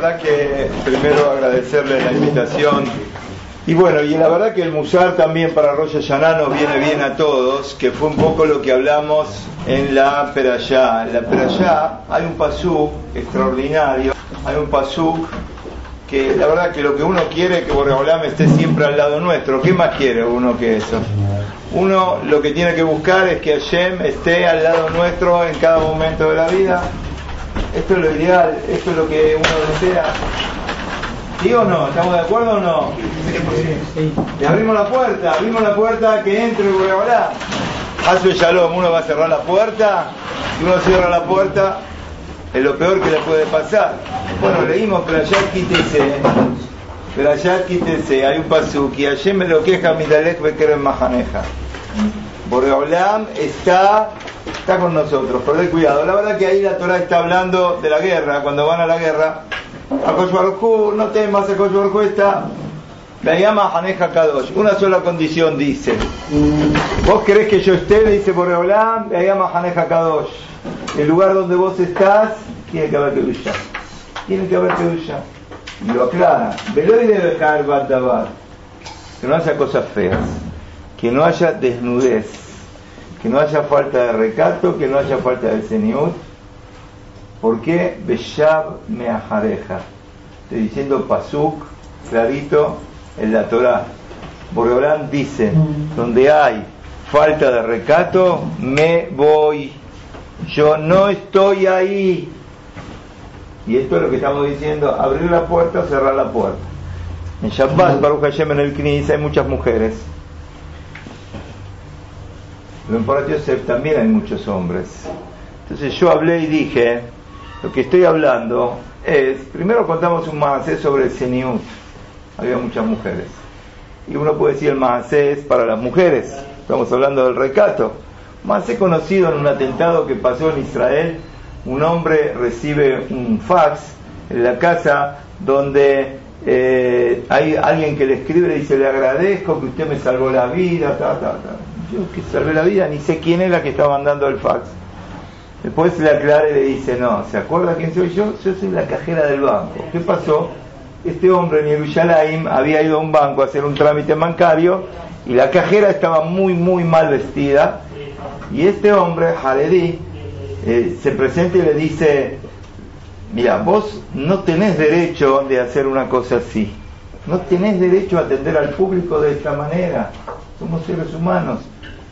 verdad que primero agradecerle la invitación. Y bueno, y la verdad que el Musar también para Rosh Hashanah nos viene bien a todos, que fue un poco lo que hablamos en la Perayá. En la Perayá hay un pasú extraordinario, hay un pasú que la verdad que lo que uno quiere es que Borreolam esté siempre al lado nuestro. ¿Qué más quiere uno que eso? Uno lo que tiene que buscar es que Hashem esté al lado nuestro en cada momento de la vida. Esto es lo ideal, esto es lo que uno desea. ¿Sí o no? ¿Estamos de acuerdo o no? Le abrimos la puerta, abrimos la puerta, que entre Borreolam. Hace Shalom, uno va a cerrar la puerta, si uno cierra la puerta, es lo peor que le puede pasar. Bueno, leímos Perayat Kitese, Perayat Kitese, hay un pasuk, y ayer me lo queja Midalek Beker en Mahaneja. Boreolam está, está con nosotros, pero cuidado. La verdad que ahí la Torah está hablando de la guerra, cuando van a la guerra. A no temas, a está la llama Haneja Kadosh. Una sola condición dice. ¿Vos querés que yo esté? Le dice Boreolam, la llama Haneja Kadosh. El lugar donde vos estás, tiene que haber Kedusha. Tiene que haber Kedusha. Y lo aclara. Veloy debe dejar Badabar. Que no haya cosas feas. Que no haya desnudez. Que no haya falta de recato. Que no haya falta de seniut. ¿Por qué? Beshab Meajareja. Estoy diciendo Pasuk, clarito, en la Torah. Boreolán dice, donde hay falta de recato, me voy. Yo no estoy ahí. Y esto es lo que estamos diciendo, abrir la puerta o cerrar la puerta. En Shabbat, Baruch Hashem, en el Knis, hay muchas mujeres. En Porat Yosef también hay muchos hombres. Entonces yo hablé y dije, lo que estoy hablando es, primero contamos un más sobre el Seniut había muchas mujeres. Y uno puede decir el Mahasé es para las mujeres, estamos hablando del recato. Mahasé conocido en un atentado que pasó en Israel, un hombre recibe un fax en la casa donde eh, hay alguien que le escribe y le dice le agradezco que usted me salvó la vida, ta, ta, ta. Yo que salvé la vida, ni sé quién era que estaba mandando el fax. Después le aclara y le dice, no, ¿se acuerda quién soy yo? Yo soy la cajera del banco. ¿Qué pasó? este hombre en Yerushalayim había ido a un banco a hacer un trámite bancario y la cajera estaba muy, muy mal vestida. Y este hombre, Haredi, eh, se presenta y le dice, mira, vos no tenés derecho de hacer una cosa así. No tenés derecho a atender al público de esta manera. Somos seres humanos.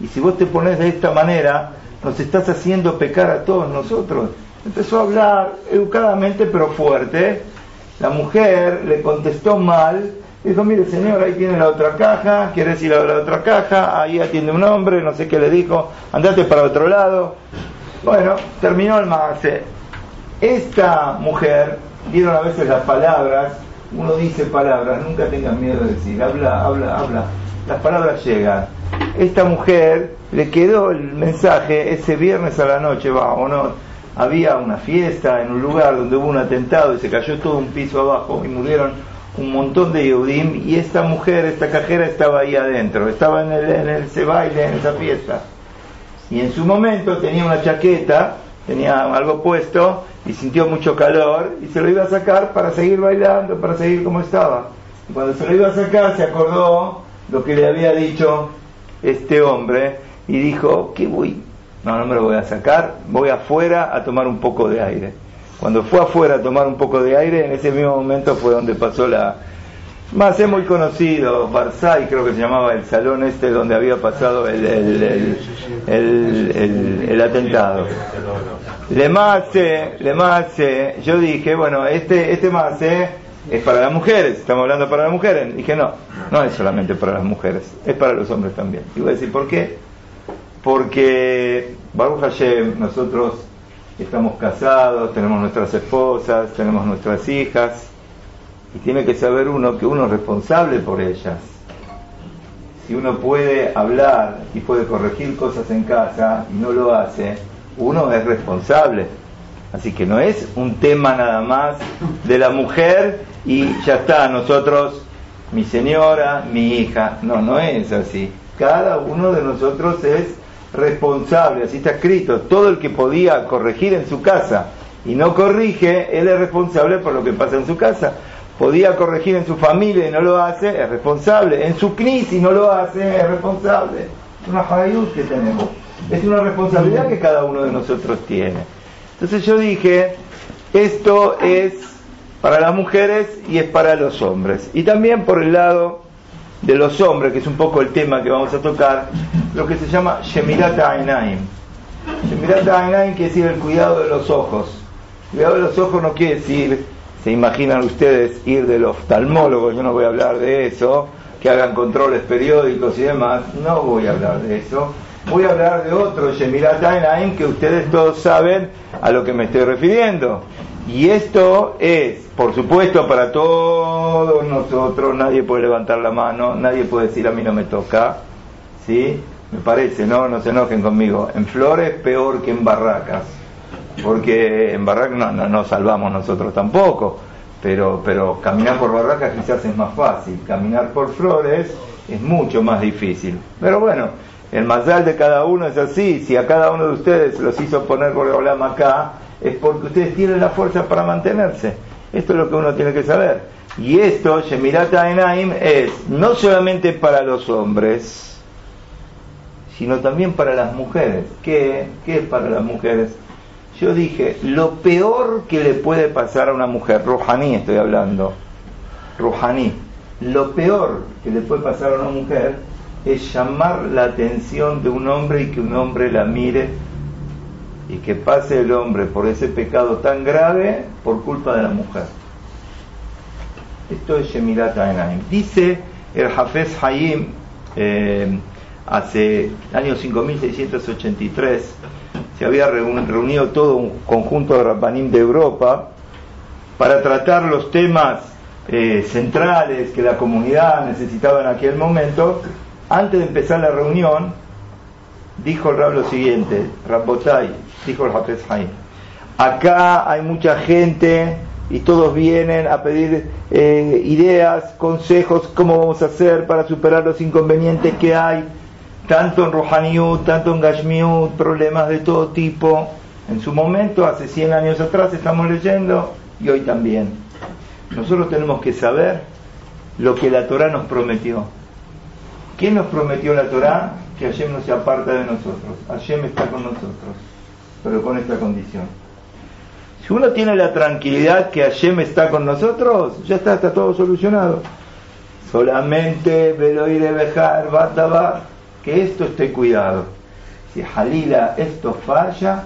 Y si vos te pones de esta manera, nos estás haciendo pecar a todos nosotros. Empezó a hablar educadamente pero fuerte la mujer le contestó mal, dijo, mire señor, ahí tiene la otra caja, ¿quieres ir a la otra caja? Ahí atiende un hombre, no sé qué le dijo, andate para otro lado. Bueno, terminó el mase. Esta mujer, dieron a veces las palabras, uno dice palabras, nunca tengas miedo de decir, habla, habla, habla. Las palabras llegan. Esta mujer le quedó el mensaje ese viernes a la noche, va o no, había una fiesta en un lugar donde hubo un atentado y se cayó todo un piso abajo y murieron un montón de Yehudim y esta mujer, esta cajera estaba ahí adentro, estaba en, el, en ese baile, en esa fiesta. Y en su momento tenía una chaqueta, tenía algo puesto y sintió mucho calor y se lo iba a sacar para seguir bailando, para seguir como estaba. Y cuando se lo iba a sacar se acordó lo que le había dicho este hombre y dijo, ¿qué voy, no, no me lo voy a sacar, voy afuera a tomar un poco de aire. Cuando fue afuera a tomar un poco de aire, en ese mismo momento fue donde pasó la... Más es muy conocido, Barzai creo que se llamaba el salón este donde había pasado el, el, el, el atentado. Le Mace, Le Mace, yo dije, bueno, este, este Mace es para las mujeres, estamos hablando para las mujeres. Dije, no, no es solamente para las mujeres, es para los hombres también. Y voy a decir, ¿por qué? porque Baruch Hashem, nosotros estamos casados, tenemos nuestras esposas, tenemos nuestras hijas, y tiene que saber uno que uno es responsable por ellas. Si uno puede hablar y puede corregir cosas en casa y no lo hace, uno es responsable. Así que no es un tema nada más de la mujer y ya está, nosotros, mi señora, mi hija. No, no es así. Cada uno de nosotros es responsable, así está escrito, todo el que podía corregir en su casa y no corrige, él es responsable por lo que pasa en su casa. Podía corregir en su familia y no lo hace, es responsable. En su crisis no lo hace, es responsable. Es una que tenemos. Es una responsabilidad que cada uno de nosotros tiene. Entonces yo dije, esto es para las mujeres y es para los hombres. Y también por el lado de los hombres, que es un poco el tema que vamos a tocar, lo que se llama Shemirat Ainaim. Shemirat Ainaim quiere decir el cuidado de los ojos. Cuidado de los ojos no quiere decir, se imaginan ustedes ir del oftalmólogo, yo no voy a hablar de eso, que hagan controles periódicos y demás, no voy a hablar de eso. Voy a hablar de otro Shemirat que ustedes todos saben a lo que me estoy refiriendo. Y esto es, por supuesto, para todos nosotros, nadie puede levantar la mano, nadie puede decir a mí no me toca, ¿sí? Me parece, ¿no? No se enojen conmigo. En flores peor que en barracas, porque en barracas no, no, salvamos nosotros tampoco, pero, pero caminar por barracas quizás es más fácil, caminar por flores es mucho más difícil. Pero bueno, el mazal de cada uno es así, si a cada uno de ustedes los hizo poner por el acá, es porque ustedes tienen la fuerza para mantenerse. Esto es lo que uno tiene que saber. Y esto, Shemirat Enaim, es no solamente para los hombres, sino también para las mujeres. ¿Qué, ¿Qué es para las mujeres? Yo dije, lo peor que le puede pasar a una mujer, Rohaní estoy hablando, Rohaní, lo peor que le puede pasar a una mujer es llamar la atención de un hombre y que un hombre la mire y que pase el hombre por ese pecado tan grave por culpa de la mujer. Esto es Shemirat Ainaim. Dice el Hafez Hayim, eh, hace el año 5683, se había reunido todo un conjunto de Rabbanim de Europa para tratar los temas eh, centrales que la comunidad necesitaba en aquel momento. Antes de empezar la reunión, dijo el Rab lo siguiente, Rabbotay, dijo el Hafez Haim. Acá hay mucha gente y todos vienen a pedir eh, ideas, consejos, cómo vamos a hacer para superar los inconvenientes que hay, tanto en Rohaniut, tanto en Gashmiut, problemas de todo tipo. En su momento, hace 100 años atrás, estamos leyendo y hoy también. Nosotros tenemos que saber lo que la Torah nos prometió. ¿Qué nos prometió la Torah? Que Hashem no se aparta de nosotros. Hashem está con nosotros pero con esta condición. Si uno tiene la tranquilidad que Hashem está con nosotros, ya está, todo solucionado. Solamente de Bejar, Batabar, que esto esté cuidado. Si Halila esto falla,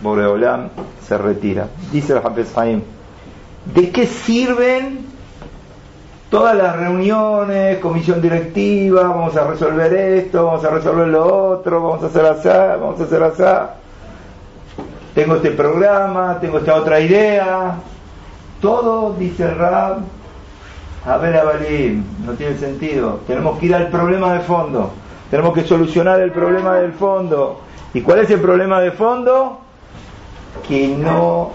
Boreolam se retira. Dice el Hafez ¿de qué sirven todas las reuniones, comisión directiva, vamos a resolver esto, vamos a resolver lo otro, vamos a hacer así, vamos a hacer así. Tengo este programa, tengo esta otra idea. Todo, dice Rab, a ver, Abalim, no tiene sentido. Tenemos que ir al problema de fondo. Tenemos que solucionar el problema del fondo. ¿Y cuál es el problema de fondo? Que no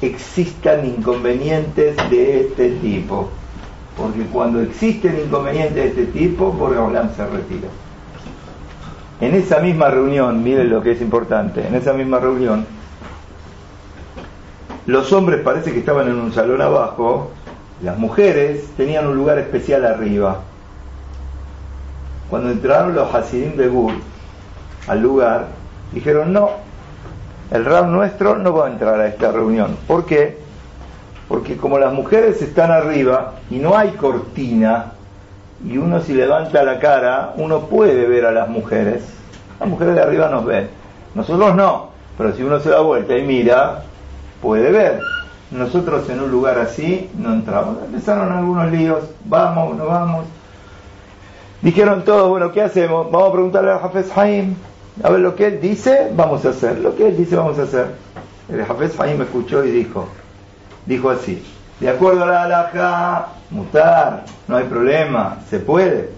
existan inconvenientes de este tipo porque cuando existen inconvenientes de este tipo, Boreolam se retira. En esa misma reunión, miren lo que es importante, en esa misma reunión, los hombres parece que estaban en un salón abajo, las mujeres tenían un lugar especial arriba. Cuando entraron los Hasidim de Gur al lugar, dijeron, no, el Rab nuestro no va a entrar a esta reunión. ¿Por qué? Porque como las mujeres están arriba y no hay cortina, y uno si levanta la cara, uno puede ver a las mujeres. Las mujeres de arriba nos ven. Nosotros no, pero si uno se da vuelta y mira, puede ver. Nosotros en un lugar así no entramos. Empezaron algunos líos, vamos, no vamos. Dijeron todos, bueno, ¿qué hacemos? Vamos a preguntarle a Hafez Haim, a ver lo que él dice, vamos a hacer. Lo que él dice, vamos a hacer. El Hafez Haim escuchó y dijo, dijo así, de acuerdo a la halajá, mutar, no hay problema, se puede.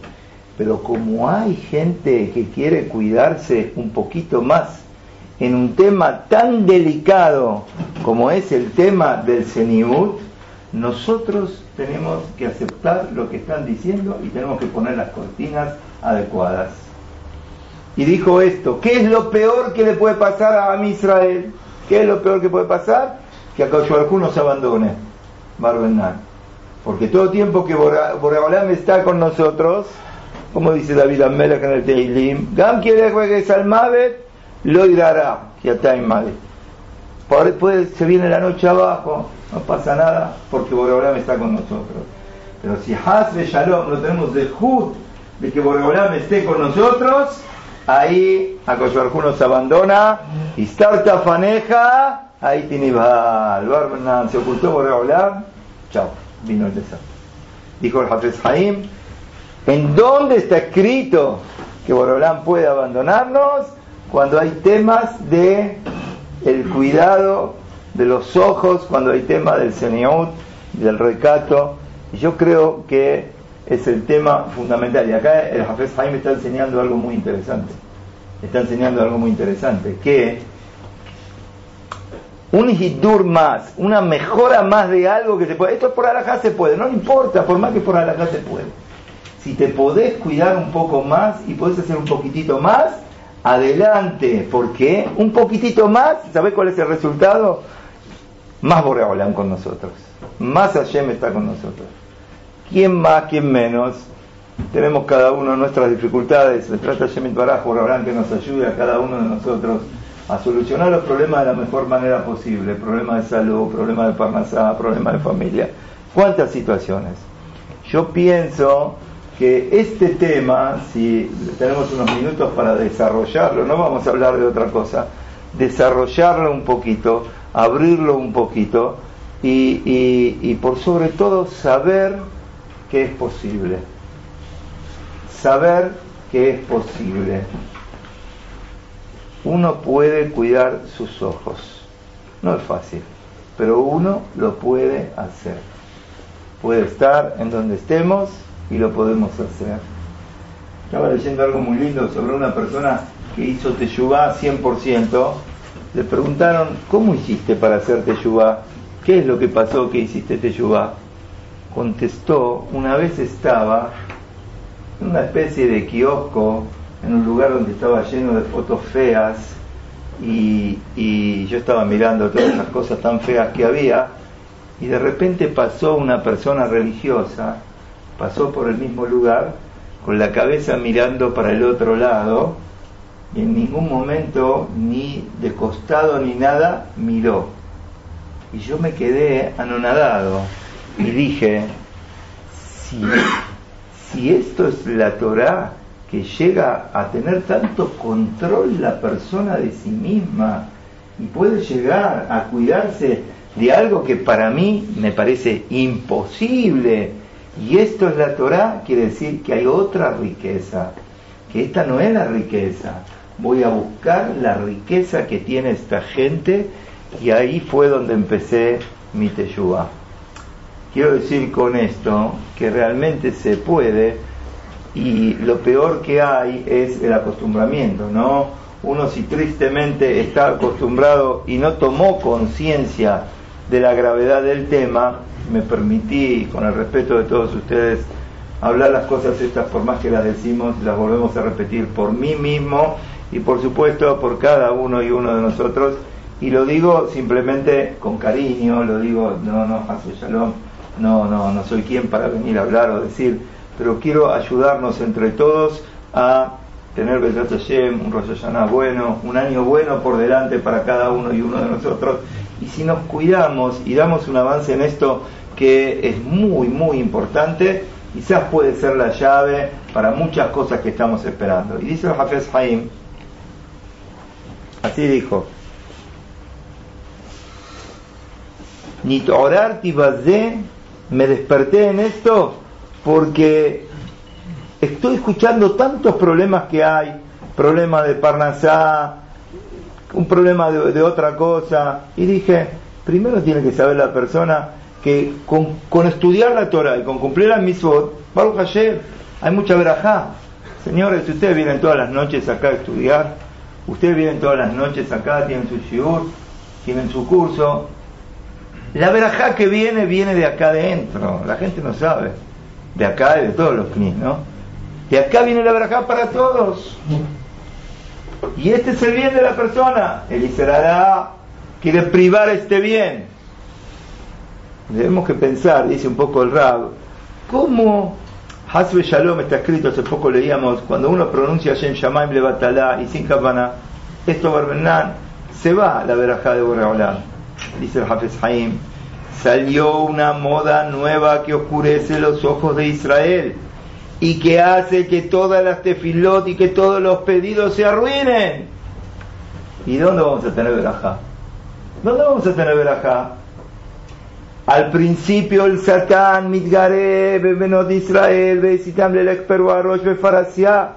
Pero como hay gente que quiere cuidarse un poquito más en un tema tan delicado como es el tema del Seniut, nosotros tenemos que aceptar lo que están diciendo y tenemos que poner las cortinas adecuadas. Y dijo esto, ¿qué es lo peor que le puede pasar a Israel? ¿Qué es lo peor que puede pasar? Que a Baruj nos abandone, Barbenan. Porque todo tiempo que Boreolam está con nosotros, como dice David Amelech en el Teilim, Gam quiere que al Mavet, lo irá, ya está en Mavet. Después se viene la noche abajo, no pasa nada, porque Boreolam está con nosotros. Pero si Hasbe Shalom lo tenemos de Jud, de que Boreolam esté con nosotros, ahí a nos abandona, y starta faneja, ahí tiene Barbanan, se ocultó Boreolam, chao, vino el desastre. Dijo el Hafez Haim, ¿en dónde está escrito que Boreolam puede abandonarnos? Cuando hay temas de el cuidado de los ojos, cuando hay tema del seniut, del recato, yo creo que es el tema fundamental. Y acá el Jafes Jaime está enseñando algo muy interesante. Está enseñando algo muy interesante, que un hidur más, una mejora más de algo que se puede. Esto por alajá se puede, no importa, por más que por alajá se puede. Si te podés cuidar un poco más y podés hacer un poquitito más, adelante, porque un poquitito más, ¿sabés cuál es el resultado? Más Boreolam con nosotros, más Hashem está con nosotros. ¿Quién más, quién menos? Tenemos cada uno nuestras dificultades. Se trata Shemit Baraj, que nos ayude a cada uno de nosotros a solucionar los problemas de la mejor manera posible. Problemas de salud, problemas de parnasá, problemas de familia. ¿Cuántas situaciones? Yo pienso que este tema, si tenemos unos minutos para desarrollarlo, no vamos a hablar de otra cosa, desarrollarlo un poquito, abrirlo un poquito y, y por sobre todo saber que es posible. Saber que es posible. Uno puede cuidar sus ojos. No es fácil, pero uno lo puede hacer. Puede estar en donde estemos y lo podemos hacer. Estaba leyendo algo muy lindo sobre una persona que hizo Teshuvah 100%. Le preguntaron, ¿cómo hiciste para hacer Teshuvah? ¿Qué es lo que pasó que hiciste Teshuvah? contestó, una vez estaba en una especie de kiosco, en un lugar donde estaba lleno de fotos feas, y, yo estaba mirando todas esas cosas tan feas que había, y de repente pasó una persona religiosa, pasó por el mismo lugar, con la cabeza mirando para el otro lado, y en ningún momento, ni de costado ni nada, miró. Y yo me quedé anonadado y dije, si, si esto es la Torah que llega a tener tanto control la persona de sí misma y puede llegar a cuidarse de algo que para mí me parece imposible, y esto es la Torah, quiere decir que hay otra riqueza, que esta no es la riqueza. Voy a buscar la riqueza que tiene esta gente y ahí fue donde empecé mi teyuba. Quiero decir con esto que realmente se puede y lo peor que hay es el acostumbramiento, ¿no? Uno si tristemente está acostumbrado y no tomó conciencia de la gravedad del tema, me permití, con el respeto de todos ustedes, hablar las cosas estas por más que las decimos, las volvemos a repetir por mí mismo y por supuesto por cada uno y uno de nosotros. Y lo digo simplemente con cariño, lo digo, no, no, hace shalom no, no, no soy quien para venir a hablar o decir, pero quiero ayudarnos entre todos a tener Besat un Rosh Hashanah bueno, un año bueno por delante para cada uno y uno de nosotros. Y si nos cuidamos y damos un avance en esto que es muy, muy importante, quizás puede ser la llave para muchas cosas que estamos esperando. Y dice el Hafez Haim, así dijo, orar tibazé me desperté en esto porque estoy escuchando tantos problemas que hay, problema de Parnasá, un problema de, otra cosa, y dije, primero tiene que saber la persona que con, estudiar la Torah y con cumplir la mitzvot, Baruch Hashem, hay mucha verajá. Señores, ustedes vienen todas las noches acá a estudiar, ustedes vienen todas las noches acá, tienen su shiur, tienen su curso, la verajá que viene, viene de acá adentro. La gente no sabe. De acá y de todos los knis, ¿no? De acá viene la verajá para todos. Y este es el bien de la persona. El Israelá, quiere privar este bien. Debemos que pensar, dice un poco el Rab, ¿cómo Hasbe Shalom está escrito, hace poco leíamos, cuando uno pronuncia Shem Shamaim Levatalá y sin Kavana, esto Barbenan, se va la verajá de Boreolam. Dice el Hafez Haim, salió una moda nueva que oscurece los ojos de Israel y que hace que todas las tefilot y que todos los pedidos se arruinen. ¿Y dónde vamos a tener verajá? ¿Dónde vamos a tener verajá? Al principio el Satán, Midgare, Bebenot Israel, Besitam Lelek Rosh Befarasia,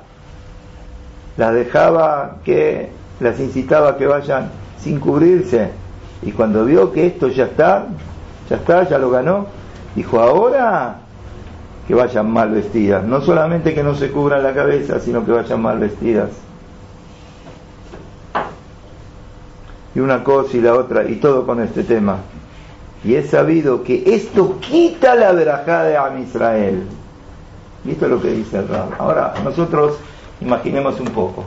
las dejaba que, las incitaba a que vayan sin cubrirse. Y cuando vio que esto ya está, ya está, ya lo ganó, dijo, ahora que vayan mal vestidas. No solamente que no se cubran la cabeza, sino que vayan mal vestidas. y una cosa y la otra, y todo con este tema. Y es sabido que esto quita la verajá de Am Israel. Y esto es lo que dice el Rab. Ahora, nosotros imaginemos un poco.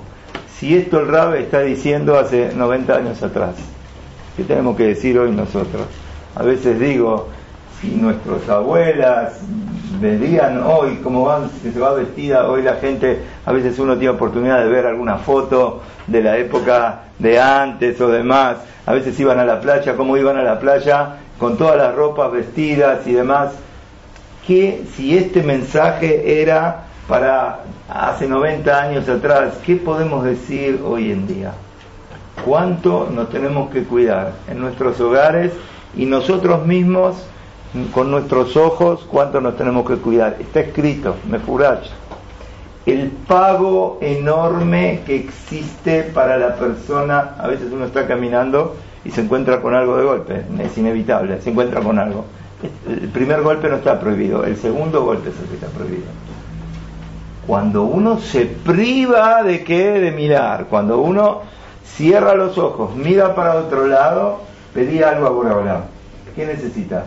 Si esto el Rab está diciendo hace 90 años atrás, ¿qué tenemos que decir hoy nosotros? A veces digo, si nuestras abuelas verían hoy cómo van, se va vestida hoy la gente, a veces uno tiene oportunidad de ver alguna foto de la época de antes o demás, a veces iban a la playa, cómo iban a la playa con todas las ropas vestidas y demás, que si este mensaje era para hace 90 años atrás, ¿qué podemos decir hoy en día? ¿Cuánto nos tenemos que cuidar en nuestros hogares y nosotros mismos con nuestros ojos cuánto nos tenemos que cuidar. Está escrito, me furacha. El pago enorme que existe para la persona, a veces uno está caminando y se encuentra con algo de golpe, es inevitable, se encuentra con algo. El primer golpe no está prohibido, el segundo golpe es el que está prohibido. Cuando uno se priva de qué, de mirar, cuando uno cierra los ojos, mira para otro lado, pedí algo a Boraholam. ¿Qué necesitas?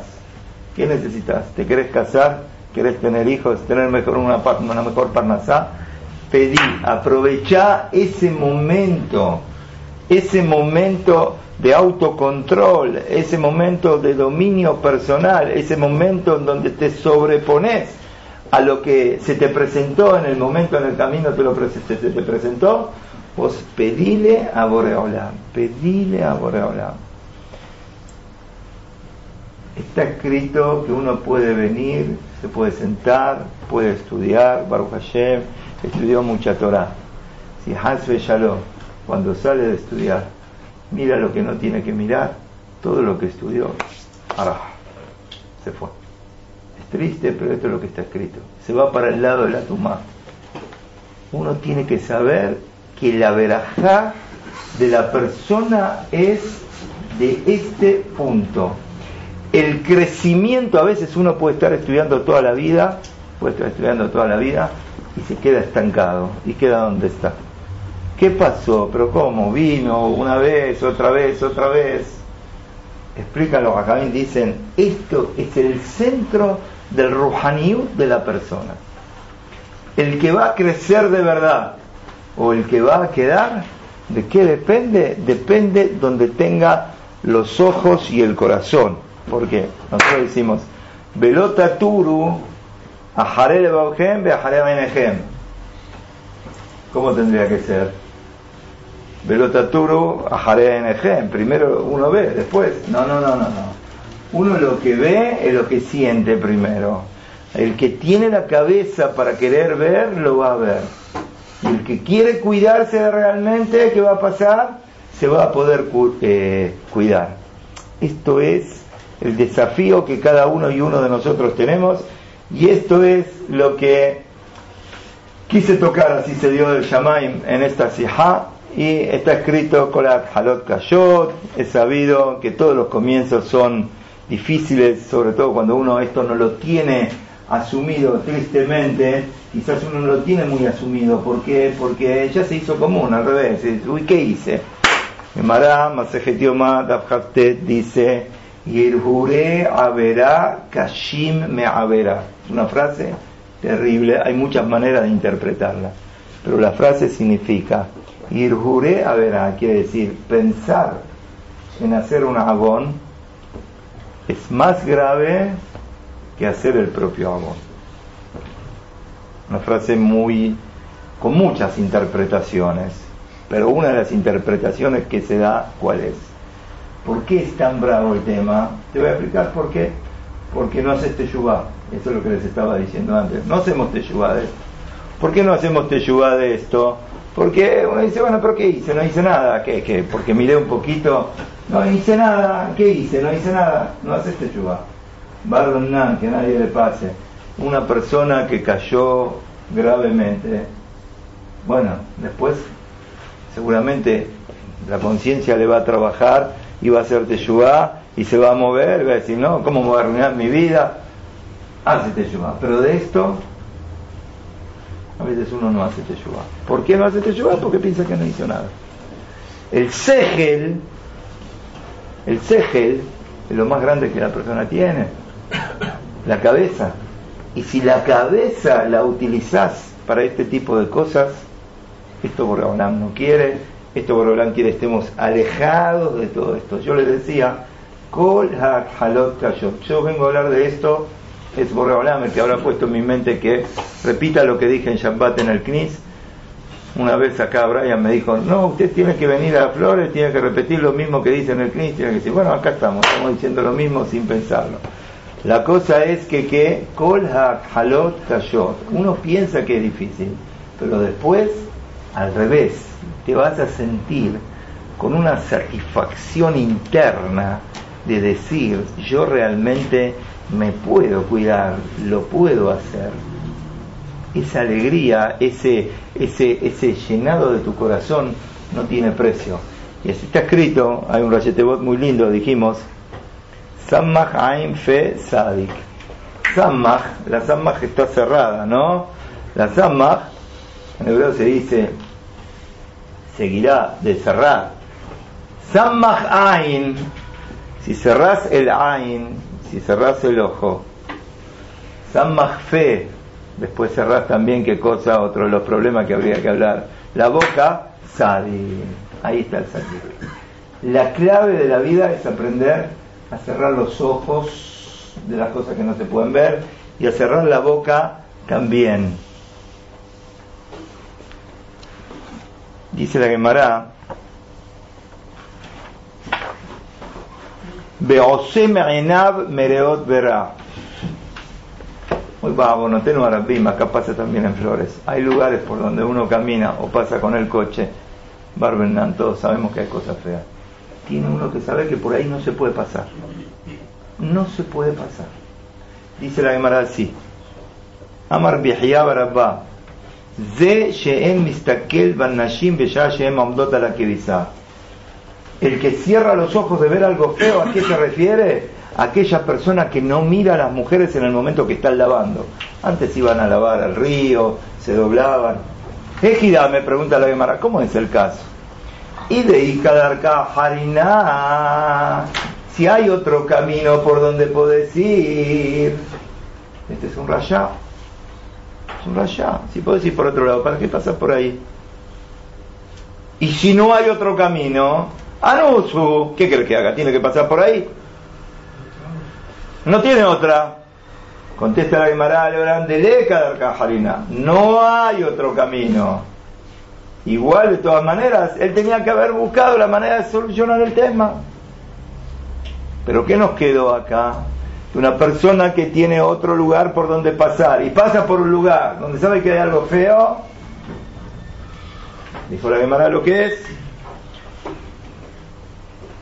¿Qué necesitas? ¿Te querés casar? ¿Querés tener hijos? ¿Tener mejor una, mejor parnasá? Pedí, aprovechá ese momento, ese momento de autocontrol, ese momento de dominio personal, ese momento en donde te sobrepones a lo que se te presentó en el momento en el camino te lo se te presentó, pues pedile a Boreolam, pedile a Boreolam está escrito que uno puede venir, se puede sentar, puede estudiar, Baruch Hashem, estudió mucha Torah. Si Hasbe Shalom, cuando sale de estudiar, mira lo que no tiene que mirar, todo lo que estudió, ahora se fue. Es triste, pero esto es lo que está escrito. Se va para el lado de la tumba. Uno tiene que saber que la verajá de la persona es de este punto el crecimiento, a veces uno puede estar estudiando toda la vida, puede estar estudiando toda la vida y se queda estancado y queda donde está. ¿Qué pasó? ¿Pero cómo? Vino una vez, otra vez, otra vez. Explican los acabín, dicen, esto es el centro del ruhaniut de la persona. El que va a crecer de verdad o el que va a quedar, ¿de qué depende? Depende donde tenga los ojos y el corazón porque nosotros decimos, Velota Turu, Ajare Baujem, Ajare Benejem. ¿Cómo tendría que ser? Velota Turu, Ajare Benejem. Primero uno ve, después. No, no, no, no, no. Uno lo que ve es lo que siente primero. El que tiene la cabeza para querer ver, lo va a ver. Y el que quiere cuidarse realmente, ¿qué va a pasar? Se va a poder eh, cuidar. Esto es el desafío que cada uno y uno de nosotros tenemos y esto es lo que quise tocar, así se dio el Shamaim en esta Sihá y está escrito Kolat Halot Kashot, es sabido que todos los comienzos son difíciles, sobre todo cuando uno esto no lo tiene asumido tristemente, quizás uno no lo tiene muy asumido, ¿por qué? Porque ya se hizo común, al revés, uy, ¿qué hice? Mará, dice Yirjure Averá Kashim Me Averá. Es una frase terrible, hay muchas maneras de interpretarla, pero la frase significa Yirjure Averá, quiere decir pensar en hacer un agón es más grave que hacer el propio agón. Una frase muy con muchas interpretaciones, pero una de las interpretaciones que se da, ¿cuál es? ¿Por qué es tan bravo el tema? Te voy a explicar por qué. Porque no haces teyubá. Eso es lo que les estaba diciendo antes. No hacemos teyubá de esto. ¿Por qué no hacemos teyubá de esto? Porque uno dice, bueno, ¿pero qué hice? No hice nada. ¿Qué? ¿Qué? Porque miré un poquito. No hice nada. ¿Qué hice? No hice nada. No haces teyubá. Nan, que nadie le pase. Una persona que cayó gravemente. Bueno, después seguramente la conciencia le va a trabajar y va a hacer teyubá y se va a mover, va a decir, no, ¿cómo voy a arruinar mi vida? Hace teyubá. Pero de esto, a veces uno no hace teyubá. ¿Por qué no hace teyubá? Porque piensa que no hizo nada. El segel, el segel es lo más grande que la persona tiene, la cabeza. Y si la cabeza la utilizás para este tipo de cosas, esto Borreolam no quiere, esto Borreolam quiere estemos alejados de todo esto. Yo les decía, Kol halot. Yo vengo a hablar de esto, es Borreolam el que habrá puesto en mi mente que repita lo que dije en Shabbat en el Knis. Una vez acá Brian me dijo, no, usted tiene que venir a Flores, tiene que repetir lo mismo que dice en el Knis, tiene que decir, bueno, acá estamos, estamos diciendo lo mismo sin pensarlo. La cosa es que, que Kol halot uno piensa que es difícil, pero después, al revés, te vas a sentir con una satisfacción interna de decir, yo realmente me puedo cuidar, lo puedo hacer. Esa alegría, ese, ese, ese llenado de tu corazón no tiene precio. Y así está escrito, hay un rayetebot muy lindo, dijimos, Sammach Ain Fe Sadik. Sammach, la Sammach está cerrada, ¿no? La Sammach, en hebreo se dice, seguirá de cerrar. Sammach Ain si cerrás el Ain, si cerrás el ojo, San Fe, después cerrás también qué cosa, otro los problemas que habría que hablar. La boca, Sadi. Ahí está el Sadi. La clave de la vida es aprender a cerrar los ojos de las cosas que no se pueden ver y a cerrar la boca también. Dice la Gemara, Beose Merenav Mereot Verá. Hoy vamos, no tengo Arabim, acá pasa también en Flores. Hay lugares por donde uno camina o pasa con el coche. Barbenan, todos sabemos que hay cosas feas. Tiene uno que saber que por ahí no se puede pasar. No se puede pasar. Dice la Gemara así. Amar Bihya Barabá, el que cierra los ojos de ver algo feo, ¿a qué se refiere? Aquella persona que no mira a las mujeres en el momento que están lavando. Antes iban a lavar al río, se doblaban. Ejida me pregunta la Gemara, ¿cómo es el caso? Y de Ikadarka Harina, si hay otro camino por donde podés ir, este es un un rayá, si podés ir por otro lado, ¿para qué pasas por ahí? Y si no hay otro camino, Anusu, ¿qué crees que haga? ¿Tiene que pasar por ahí? No tiene otra. Contesta la Gemara grande de Cajarina. No hay otro camino. Igual, de todas maneras, él tenía que haber buscado la manera de solucionar el tema. Pero ¿qué nos quedó acá? Una persona que tiene otro lugar por donde pasar y pasa por un lugar donde sabe que hay algo feo, dijo la Gemara lo que es,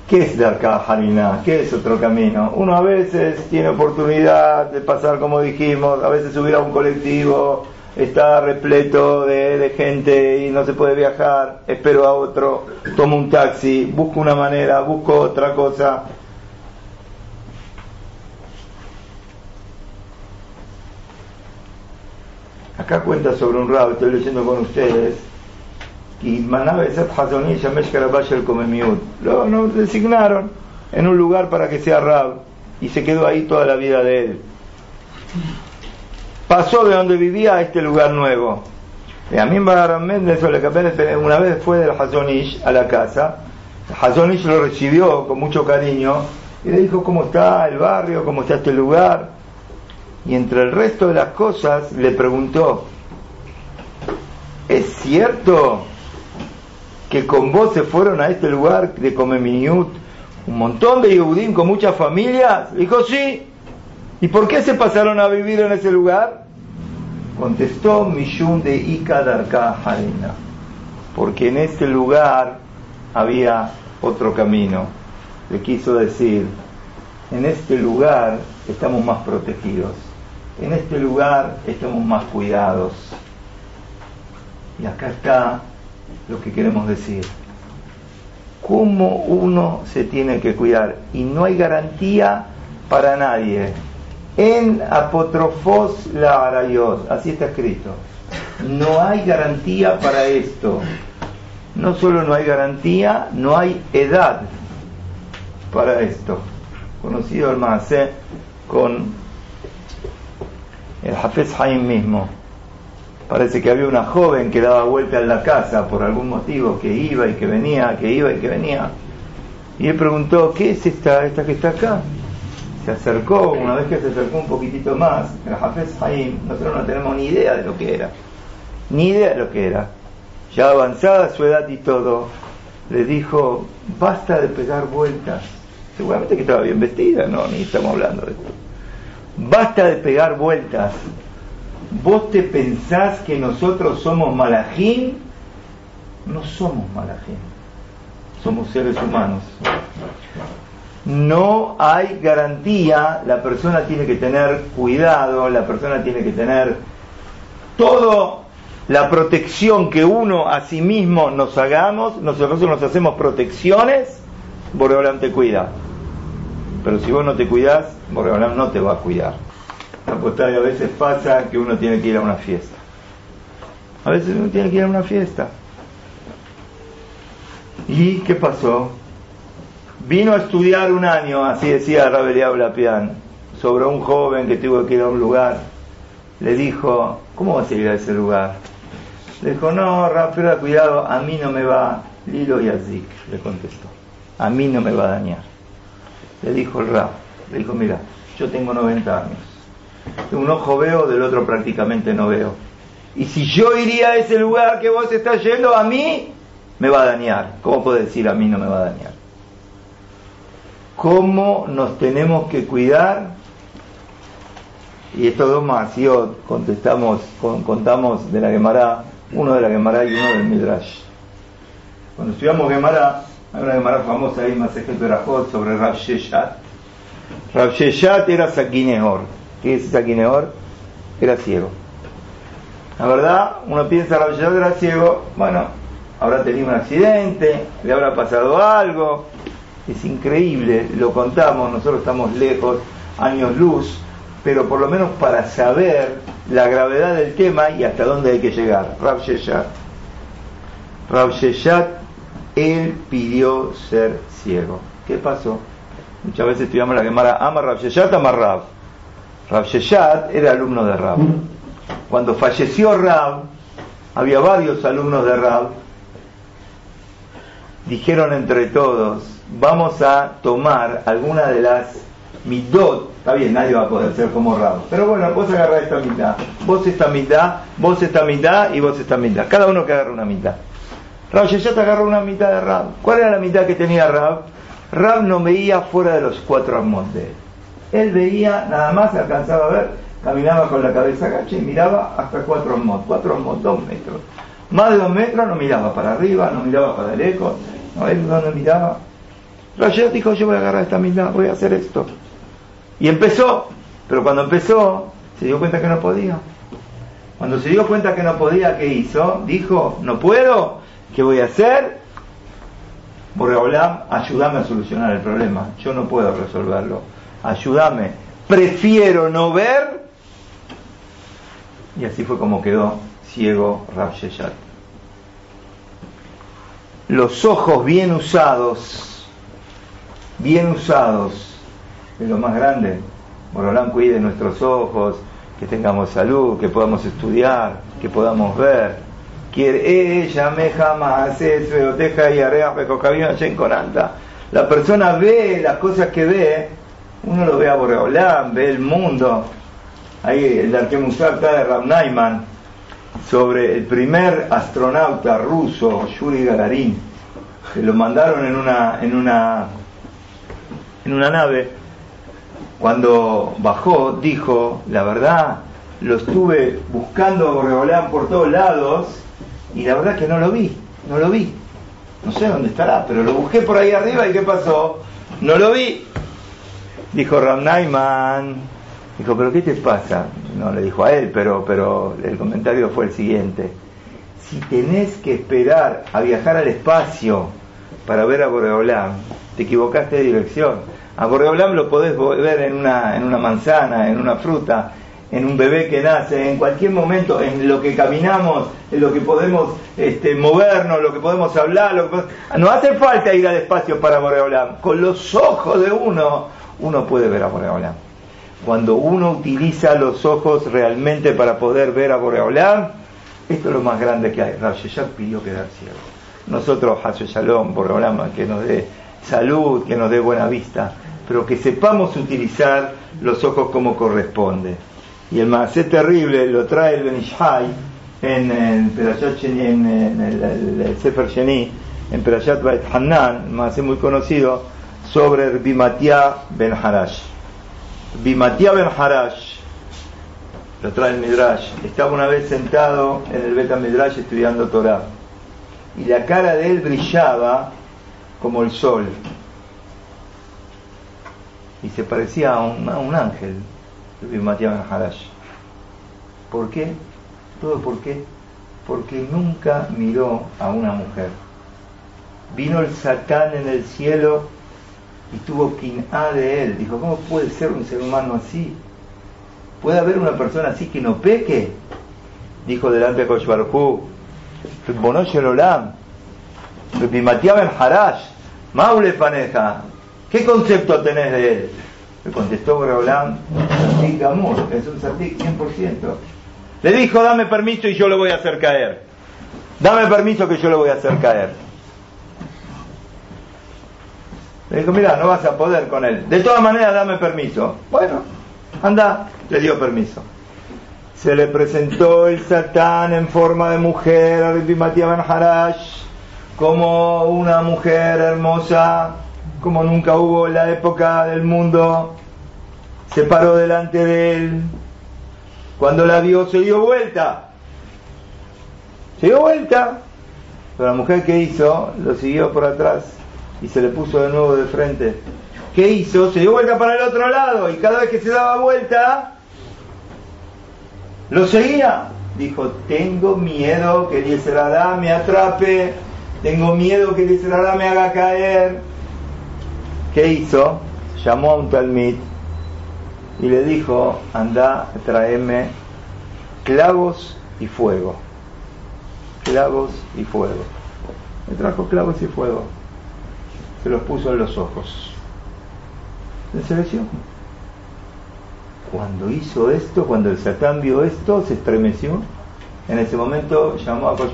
¿Qué es Darka Harina? ¿Qué es otro camino? Uno a veces tiene oportunidad de pasar, como dijimos, a veces subir a un colectivo, está repleto de, gente y no se puede viajar, espero a otro, tomo un taxi, busco una manera, busco otra cosa. Acá cuenta sobre un rabo, estoy leyendo con ustedes, y Lo no, designaron en un lugar para que sea Rab y se quedó ahí toda la vida de él. Pasó de donde vivía a este lugar nuevo. Y a mí una vez fue del Hazonish a la casa Hazonish lo recibió con mucho cariño y le dijo cómo está el barrio, cómo está este lugar. Y entre el resto de las cosas le preguntó, ¿es cierto que con vos se fueron a este lugar de Comeminiut un montón de Yehudim con muchas familias? Dijo, sí. ¿Y por qué se pasaron a vivir en ese lugar? Contestó Mishun de Ika Darka Porque en este lugar había otro camino. Le quiso decir, en este lugar estamos más protegidos. En este lugar estamos más cuidados. Y acá está lo que queremos decir. ¿Cómo uno se tiene que cuidar? Y no hay garantía para nadie. En apotrofos la arayos, así está escrito. No hay garantía para esto. No solo no hay garantía, no hay edad para esto. Conocido el Maasé con el Hafez Haim mismo. Parece que había una joven que daba vuelta en la casa por algún motivo, que iba y que venía, que iba y que venía. Y él preguntó, ¿qué es esta, esta que está acá? Se acercó, una vez que se acercó un poquitito más, el Hafez Haim, nosotros no tenemos ni idea de lo que era, ni idea de lo que era. Ya avanzada su edad y todo, le dijo, basta de pegar vueltas. Seguramente que estaba bien vestida, no, ni estamos hablando de esto. Basta de pegar vueltas. ¿Vos te pensás que nosotros somos malajín? No somos malajín, somos seres humanos. No hay garantía, la persona tiene que tener cuidado, la persona tiene que tener todo. La protección que uno a sí mismo nos hagamos, nosotros nos hacemos protecciones, Boreolam te cuida. Pero si vos no te cuidás, Boreolam no te va a cuidar y a veces pasa que uno tiene que ir a una fiesta. A veces uno tiene que ir a una fiesta. ¿Y qué pasó? Vino a estudiar un año, así decía Rabeliao Lapián, sobre un joven que tuvo que ir a un lugar. Le dijo, ¿cómo vas a ir a ese lugar? Le dijo, no, pero cuidado, a mí no me va Lilo y Azik, le contestó. A mí no me va a dañar. Le dijo el Rab, le dijo, mira, yo tengo 90 años de un ojo veo, del otro prácticamente no veo. Y si yo iría a ese lugar que vos estás yendo, a mí me va a dañar. ¿Cómo puedo decir a mí no me va a dañar? ¿Cómo nos tenemos que cuidar? Y estos dos más, contestamos, contamos de la Gemara, uno de la Gemara y uno del Midrash. Cuando estudiamos Gemara, hay una Gemara famosa ahí, más ejemplo de sobre Rav Sheshat. Rav Sheshat era Sakinehor que es Saquineor, era ciego. La verdad, uno piensa, que era ciego, bueno, habrá tenido un accidente, le habrá pasado algo, es increíble, lo contamos, nosotros estamos lejos, años luz, pero por lo menos para saber la gravedad del tema y hasta dónde hay que llegar. Rav Sheshat, Rav Sheshat, él pidió ser ciego. ¿Qué pasó? Muchas veces estudiamos la Gemara, ama Rav Sheshat, ama Rav. Rav Sheshat era alumno de Rab. Cuando falleció Rab, había varios alumnos de Rab, dijeron entre todos, vamos a tomar alguna de las midot, está bien, nadie va a poder ser como Rab, pero bueno, vos agarrás esta mitad, vos esta mitad, vos esta mitad y vos esta mitad, cada uno que agarra una mitad. Rab Sheshat agarró una mitad de Rab. ¿Cuál era la mitad que tenía Rab? Rab no veía fuera de los cuatro amos de él. Él veía, nada más alcanzaba a ver, caminaba con la cabeza agacha y miraba hasta cuatro mod, cuatro mod, dos metros. Más de dos metros no miraba para arriba, no miraba para eco, no, él no miraba. Rayet dijo, yo voy a agarrar esta mitad, voy a hacer esto. Y empezó, pero cuando empezó, se dio cuenta que no podía. Cuando se dio cuenta que no podía, ¿qué hizo? Dijo, no puedo, ¿qué voy a hacer? Borreolam, ayúdame a solucionar el problema, yo no puedo resolverlo ayúdame, prefiero no ver. Y así fue como quedó ciego Rav Sheshat. Los ojos bien usados, bien usados, es lo más grande. Morolán cuide nuestros ojos, que tengamos salud, que podamos estudiar, que podamos ver. La persona ve las cosas que ve uno lo ve a Boreolán ve el mundo. Ahí el Arquemusar está de Ram sobre el primer astronauta ruso Yuri Gagarin que lo mandaron en una en una en una nave. Cuando bajó dijo la verdad lo estuve buscando a Boreolán por todos lados y la verdad que no lo vi, no lo vi. No sé dónde estará, pero lo busqué por ahí arriba y ¿qué pasó? No lo vi. Dijo Ram dijo, pero ¿qué te pasa? No le dijo a él, pero, pero el comentario fue el siguiente. Si tenés que esperar a viajar al espacio para ver a Boreolam, te equivocaste de dirección. A Boreolam lo podés ver en una, en una manzana, en una fruta, en un bebé que nace, en cualquier momento, en lo que caminamos, en lo que podemos este, movernos, lo que podemos hablar, no hace falta ir al espacio para Boreolam. Con los ojos de uno, uno puede ver a Boreolam. Cuando uno utiliza los ojos realmente para poder ver a Boreolam, esto es lo más grande que hay. ya pidió quedar ciego. Nosotros, Hasu Shalom, Boreolam, que nos dé salud, que nos dé buena vista, pero que sepamos utilizar los ojos como corresponde. Y el Maasé terrible lo trae el Benishai en, en, en, en el, Sefer Sheni, en Perashat Bait Hanan, Maasé muy conocido, sobre Bimatia Ben Harash. Bimatia Ben Harash, lo trae el Midrash, estaba una vez sentado en el Beta Midrash estudiando Torah. Y la cara de él brillaba como el sol. Y se parecía a un ángel ¿Por qué? ¿Todo por qué? Porque nunca miró a una mujer. Vino el Satán en el cielo y tuvo quin'a de él. Dijo, ¿cómo puede ser un ser humano así? ¿Puede haber una persona así que no peque? Dijo delante de Koshbarhu, Olam, Harash, Maule Paneja, ¿qué concepto tenés de él? Le contestó Boreolam, Sadik Gamur, es un Sadik 100%. Le dijo, dame permiso y yo lo voy a hacer caer. Dame permiso que yo lo voy a hacer caer. Le dijo, mira, no vas a poder con él. De todas maneras, dame permiso. Bueno, anda, le dio permiso. Se le presentó el Satán en forma de mujer a Rabbi Ben Harash como una mujer hermosa como nunca hubo en la época del mundo, se paró delante de él. Cuando la vio se dio vuelta. Se dio vuelta. Pero la mujer que hizo lo siguió por atrás y se le puso de nuevo de frente. ¿Qué hizo? Se dio vuelta para el otro lado y cada vez que se daba vuelta, lo seguía. Dijo, tengo miedo que el me atrape, tengo miedo que el me haga caer. ¿Qué hizo? Llamó a un talmid y le dijo, anda, tráeme clavos y fuego. Clavos y fuego. Me trajo clavos y fuego. Se los puso en los ojos. ¿En selección? Cuando hizo esto, cuando el Satán vio esto, se estremeció. En ese momento llamó a Kosh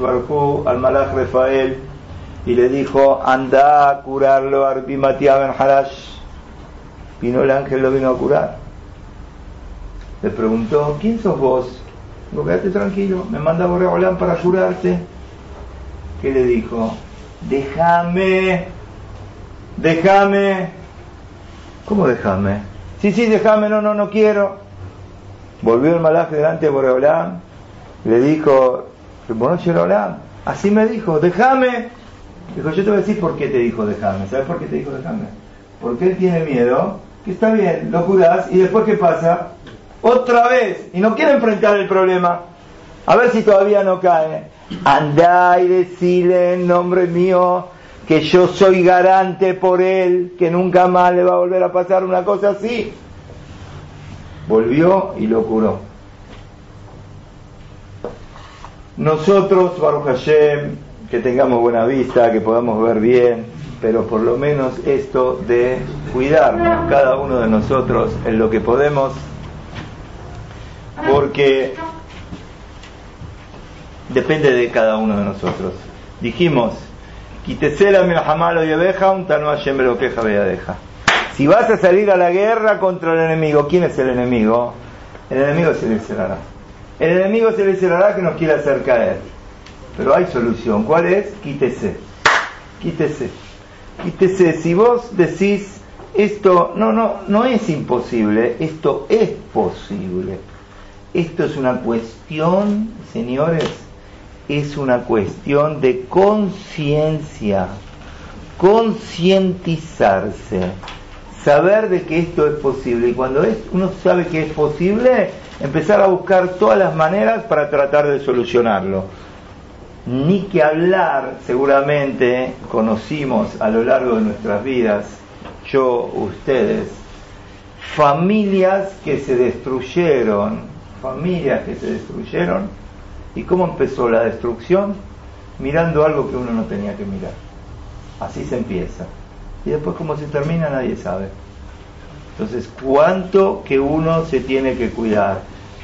al Malach Rafael y le dijo, anda a curarlo, Arbi Ben Harash. Vino el ángel, lo vino a curar. Le preguntó, ¿quién sos vos? Digo, quédate tranquilo, me manda Boreolán para curarte. ¿Qué le dijo? Déjame, déjame. ¿Cómo déjame? Sí, sí, déjame, no, no, no quiero. Volvió el malaje delante de Boreolán, le dijo, bueno, así me dijo, déjame. Dijo, yo te voy a decir por qué te dijo dejarme. ¿Sabes por qué te dijo dejarme? Porque él tiene miedo, que está bien, lo curas y después ¿qué pasa? Otra vez, y no quiere enfrentar el problema. A ver si todavía no cae. Andá y decile en nombre mío que yo soy garante por él, que nunca más le va a volver a pasar una cosa así. Volvió y lo curó. Nosotros, Baruch Hashem, que tengamos buena vista, que podamos ver bien, pero por lo menos esto de cuidarnos cada uno de nosotros en lo que podemos, porque depende de cada uno de nosotros. Dijimos, quitesela mi jamalo y abeja, un lo queja deja. Si vas a salir a la guerra contra el enemigo, ¿quién es el enemigo? El enemigo es el Israel. El enemigo es el Israel que nos quiere hacer caer. Pero hay solución. ¿Cuál es? Quítese. Quítese. Quítese. Si vos decís esto, no, no, no es imposible, esto es posible. Esto es una cuestión, señores, es una cuestión de conciencia, concientizarse, saber de que esto es posible. Y cuando es, uno sabe que es posible, empezar a buscar todas las maneras para tratar de solucionarlo. Ni que hablar, seguramente conocimos a lo largo de nuestras vidas, yo, ustedes, familias que se destruyeron, familias que se destruyeron, ¿y cómo empezó la destrucción? Mirando algo que uno no tenía que mirar. Así se empieza. Y después cómo se termina nadie sabe. Entonces, ¿cuánto que uno se tiene que cuidar?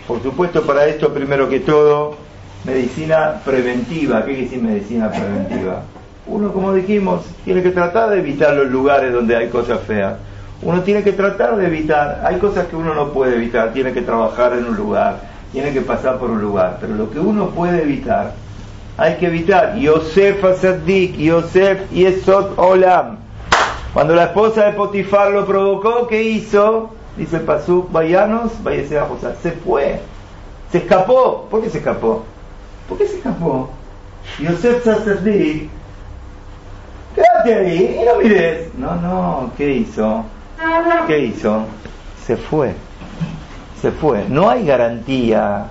Por supuesto, para esto, primero que todo, medicina preventiva. ¿Qué quiere decir medicina preventiva? Uno, como dijimos, tiene que tratar de evitar los lugares donde hay cosas feas. Uno tiene que tratar de evitar. Hay cosas que uno no puede evitar. Tiene que trabajar en un lugar, tiene que pasar por un lugar. Pero lo que uno puede evitar, hay que evitar. Yosef Asadik, Yosef Yesod Olam. Cuando la esposa de Potifar lo provocó, ¿qué hizo? Dice Pasuk, vayanos, váyase a José. Se fue. Se escapó. ¿Por qué se escapó? ¿Por qué se escapó? Yosef Asadik quédate ahí y no mires. No, no, ¿qué hizo? ¿Qué hizo? Se fue. Se fue. No hay garantía.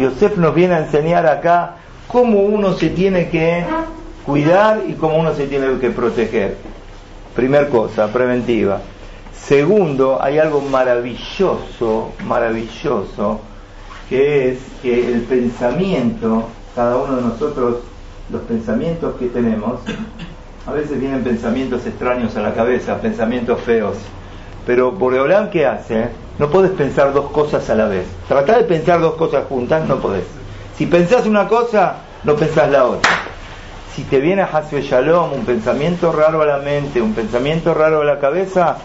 Yosef nos viene a enseñar acá cómo uno se tiene que cuidar y cómo uno se tiene que proteger. Primer cosa, preventiva. Segundo, hay algo maravilloso, maravilloso, que es que el pensamiento, cada uno de nosotros, los pensamientos que tenemos, a veces vienen pensamientos extraños a la cabeza, pensamientos feos. Pero Boreolán, ¿qué hace? No puedes pensar dos cosas a la vez. Tratar de pensar dos cosas juntas, no podés. Si pensás una cosa, no pensás la otra. Si te viene a Hasbe Shalom un pensamiento raro a la mente, un pensamiento raro a la cabeza,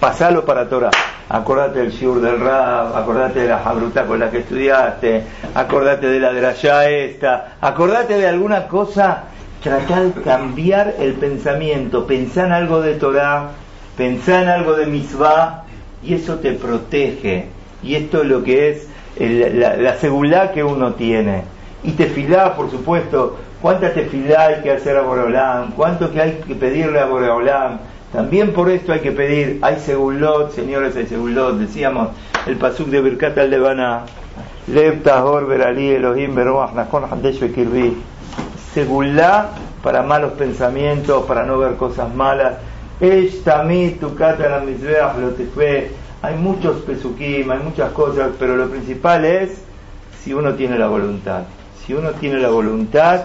pasalo para Torah. Acordate del Shiur del Rab, acordate de la Jabruta con la que estudiaste, acordate de la de la ya esta, acordate de alguna cosa tratar de cambiar el pensamiento, pensar en algo de Torah, pensar en algo de Mitzvah, y eso te protege. Y esto es lo que es la, seguridad que uno tiene. Y tefilá, por supuesto, cuánta tefilá hay que hacer a Boreolam, cuánto que hay que pedirle a Boreolam. También por esto hay que pedir, hay segulot, señores, hay segulot, decíamos el pasuk de Birkat al-Levana, Lev Tahor Berali Elohim Beruach Nachon Hadesh Bekirbi segulá para malos pensamientos, para no ver cosas malas. Hay muchos pesukim, hay muchas cosas, pero lo principal es si uno tiene la voluntad. Si uno tiene la voluntad,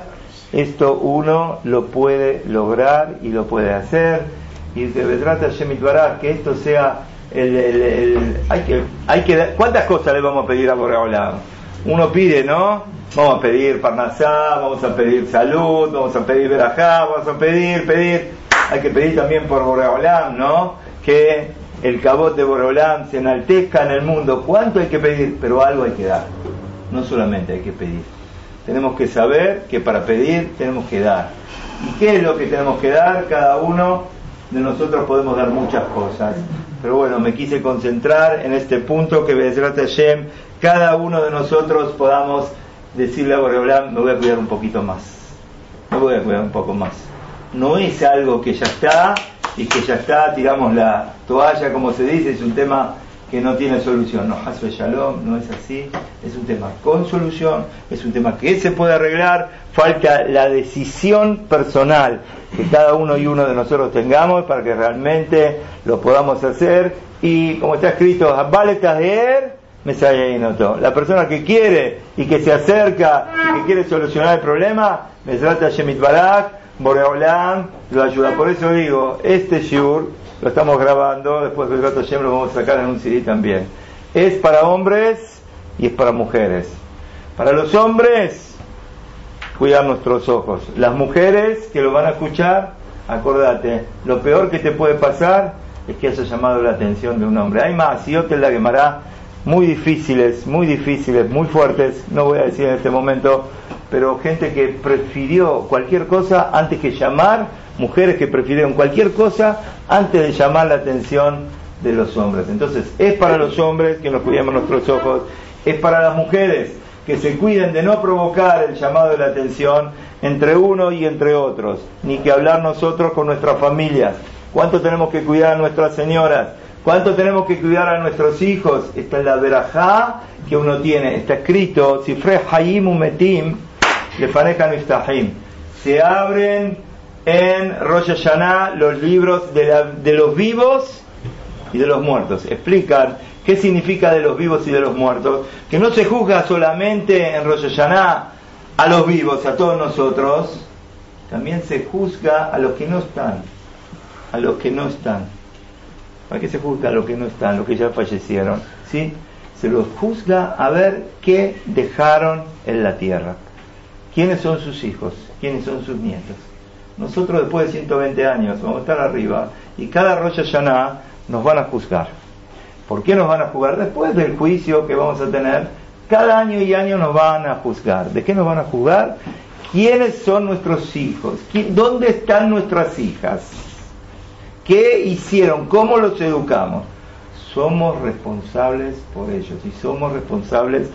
esto uno lo puede lograr y lo puede hacer. Y trata Shemit Barak, que esto sea el, el, hay que, hay que, ¿cuántas cosas le vamos a pedir a Boreolam? Uno pide, ¿no? Vamos a pedir Parnasá, vamos a pedir salud, vamos a pedir verajá, vamos a pedir, pedir. Hay que pedir también por Boreolam, ¿no? Que el cabot de Boreolam se enaltezca en el mundo. ¿Cuánto hay que pedir? Pero algo hay que dar. No solamente hay que pedir. Tenemos que saber que para pedir tenemos que dar. ¿Y qué es lo que tenemos que dar? Cada uno de nosotros podemos dar muchas cosas. Pero bueno, me quise concentrar en este punto que Bezrat Hashem, cada uno de nosotros podamos decirle a Boreolam, me voy a cuidar un poquito más, me voy a cuidar un poco más. No es algo que ya está y que ya está, tiramos la toalla, como se dice, es un tema que no tiene solución. No, Hasbe Shalom, no es así, es un tema con solución, es un tema que se puede arreglar, falta la decisión personal que cada uno y uno de nosotros tengamos para que realmente lo podamos hacer y como está escrito, de la persona que quiere y que se acerca y que quiere solucionar el problema, trata Shemit Barak, Boreolam, lo ayuda. Por eso digo, este Shur lo estamos grabando, después del gato Shem lo vamos a sacar en un CD también. Es para hombres y es para mujeres. Para los hombres, cuidar nuestros ojos. Las mujeres que lo van a escuchar, acordate, lo peor que te puede pasar es que haya llamado la atención de un hombre. Hay más, y yo te la quemará, muy difíciles, muy difíciles, muy fuertes, no voy a decir en este momento, pero gente que prefirió cualquier cosa antes que llamar, mujeres que prefirieron cualquier cosa antes de llamar la atención de los hombres. Entonces, es para los hombres que nos cuidemos nuestros ojos, es para las mujeres que se cuiden de no provocar el llamado de la atención entre uno y entre otros, ni que hablar nosotros con nuestras familias. ¿Cuánto tenemos que cuidar a nuestras señoras? ¿Cuánto tenemos que cuidar a nuestros hijos? Esta es la verajá que uno tiene. Está escrito, Sifre Hayim Umetim, Istahim. Se abren en Rosh Hashanah los libros de, de los vivos y de los muertos. Explican qué significa de los vivos y de los muertos. Que no se juzga solamente en Rosh Hashanah a los vivos, a todos nosotros, también se juzga a los que no están. A los que no están. ¿Para qué se juzga a los que no están, los que ya fallecieron? ¿Sí? Se los juzga a ver qué dejaron en la tierra. ¿Quiénes son sus hijos? ¿Quiénes son sus nietos? Nosotros después de 120 años vamos a estar arriba y cada Rosh Hashanah nos van a juzgar. ¿Por qué nos van a juzgar? Después del juicio que vamos a tener, cada año y año nos van a juzgar. ¿De qué nos van a juzgar? ¿Quiénes son nuestros hijos? ¿Dónde están nuestras hijas? ¿Qué hicieron? ¿Cómo los educamos? Somos responsables por ellos y somos responsables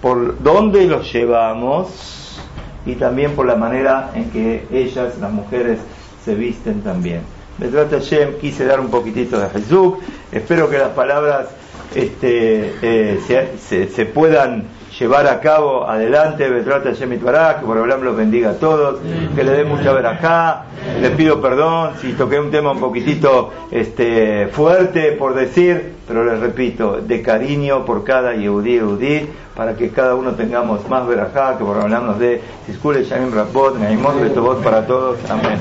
por dónde los llevamos y también por la manera en que ellas, las mujeres, se visten también. Bedrat Hashem, quise dar un poquitito de Jesús. Espero que las palabras este, eh, se, puedan llevar a cabo adelante. Itbará, que por hablar los bendiga a todos, que le dé mucha verajá. Les pido perdón si toqué un tema un poquitito este, fuerte por decir, pero les repito, de cariño por cada Yehudi Yehudi, para que cada uno tengamos más verajá, que por hablarnos de Siskule Shamim Rabot, Naimot Betovot para todos. Amén.